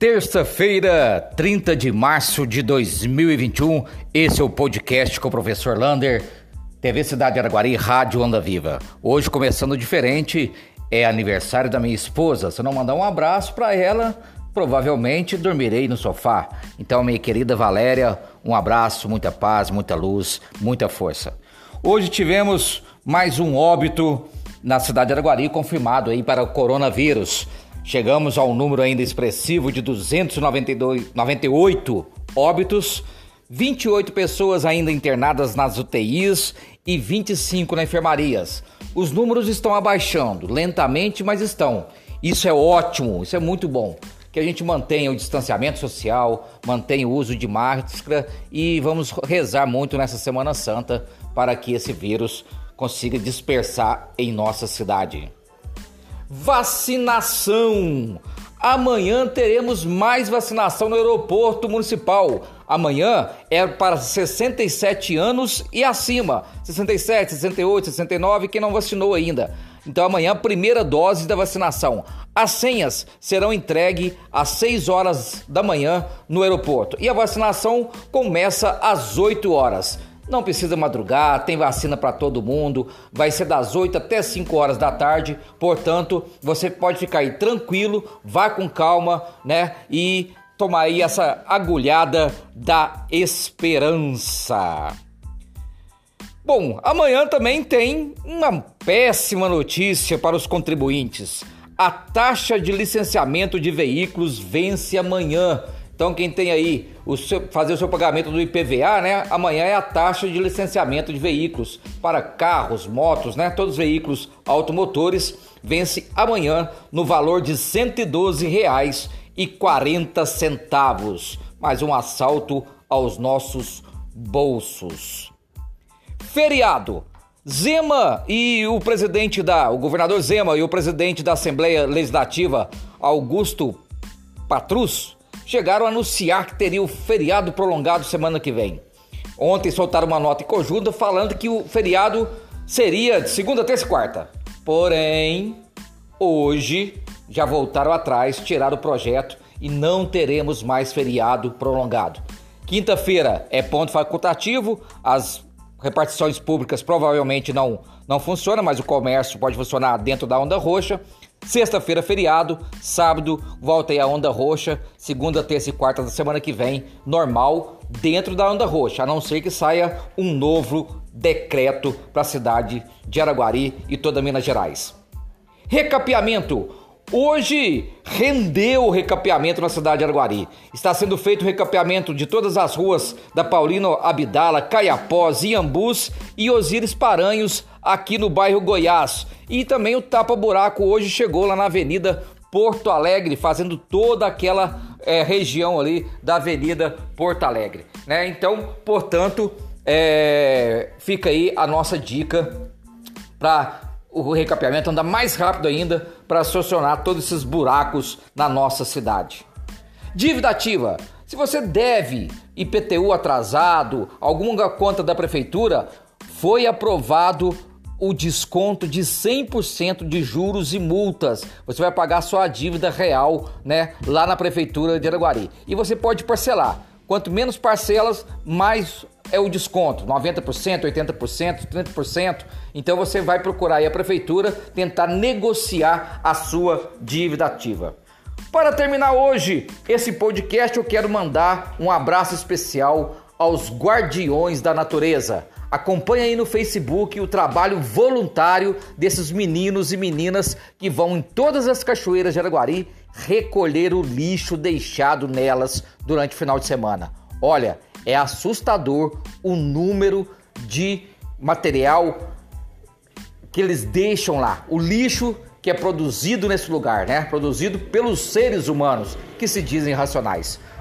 Terça-feira, 30 de março de 2021, esse é o podcast com o professor Lander, TV Cidade Araguari, Rádio Onda Viva. Hoje, começando diferente, é aniversário da minha esposa. Se não mandar um abraço para ela, provavelmente dormirei no sofá. Então, minha querida Valéria, um abraço, muita paz, muita luz, muita força. Hoje tivemos mais um óbito na cidade de Araguari confirmado aí para o coronavírus. Chegamos ao número ainda expressivo de 298 óbitos, 28 pessoas ainda internadas nas UTIs e 25 na enfermarias. Os números estão abaixando, lentamente, mas estão. Isso é ótimo, isso é muito bom. Que a gente mantenha o distanciamento social, mantenha o uso de máscara e vamos rezar muito nessa Semana Santa para que esse vírus consiga dispersar em nossa cidade. Vacinação. Amanhã teremos mais vacinação no aeroporto municipal. Amanhã é para 67 anos e acima. 67, 68, 69, quem não vacinou ainda. Então amanhã, primeira dose da vacinação. As senhas serão entregues às 6 horas da manhã no aeroporto. E a vacinação começa às 8 horas. Não precisa madrugar, tem vacina para todo mundo, vai ser das 8 até 5 horas da tarde, portanto, você pode ficar aí tranquilo, vá com calma, né? E tomar aí essa agulhada da esperança. Bom, amanhã também tem uma péssima notícia para os contribuintes. A taxa de licenciamento de veículos vence amanhã. Então, quem tem aí o seu, fazer o seu pagamento do IPVA, né? Amanhã é a taxa de licenciamento de veículos para carros, motos, né? Todos os veículos automotores vence amanhã no valor de R$ 112,40. Mais um assalto aos nossos bolsos. Feriado. Zema e o presidente da, o governador Zema e o presidente da Assembleia Legislativa, Augusto Patrus, chegaram a anunciar que teria o feriado prolongado semana que vem. Ontem soltaram uma nota em conjunto falando que o feriado seria de segunda, terça e quarta. Porém, hoje já voltaram atrás, tiraram o projeto e não teremos mais feriado prolongado. Quinta-feira é ponto facultativo, as repartições públicas provavelmente não, não funcionam, mas o comércio pode funcionar dentro da onda roxa. Sexta-feira, feriado. Sábado, volta aí a onda roxa. Segunda, terça e quarta da semana que vem, normal, dentro da onda roxa. A não ser que saia um novo decreto para a cidade de Araguari e toda Minas Gerais. Recapeamento. Hoje rendeu o recapeamento na cidade de Araguari. Está sendo feito o recapeamento de todas as ruas da Paulino Abdala, Caiapós, Iambus e Osíris Paranhos aqui no bairro Goiás. E também o tapa-buraco hoje chegou lá na Avenida Porto Alegre, fazendo toda aquela é, região ali da Avenida Porto Alegre. Né? Então, portanto, é, fica aí a nossa dica para o recapeamento andar mais rápido ainda para solucionar todos esses buracos na nossa cidade. Dívida ativa. Se você deve IPTU atrasado, alguma conta da prefeitura, foi aprovado o desconto de 100% de juros e multas. Você vai pagar só a dívida real, né, lá na prefeitura de Araguari. E você pode parcelar. Quanto menos parcelas, mais é o desconto, 90%, 80%, 30%. Então você vai procurar aí a prefeitura tentar negociar a sua dívida ativa. Para terminar hoje esse podcast, eu quero mandar um abraço especial aos guardiões da natureza. Acompanhe aí no Facebook o trabalho voluntário desses meninos e meninas que vão em todas as cachoeiras de Araguari recolher o lixo deixado nelas durante o final de semana. Olha, é assustador o número de material que eles deixam lá, o lixo que é produzido nesse lugar, né? Produzido pelos seres humanos que se dizem racionais.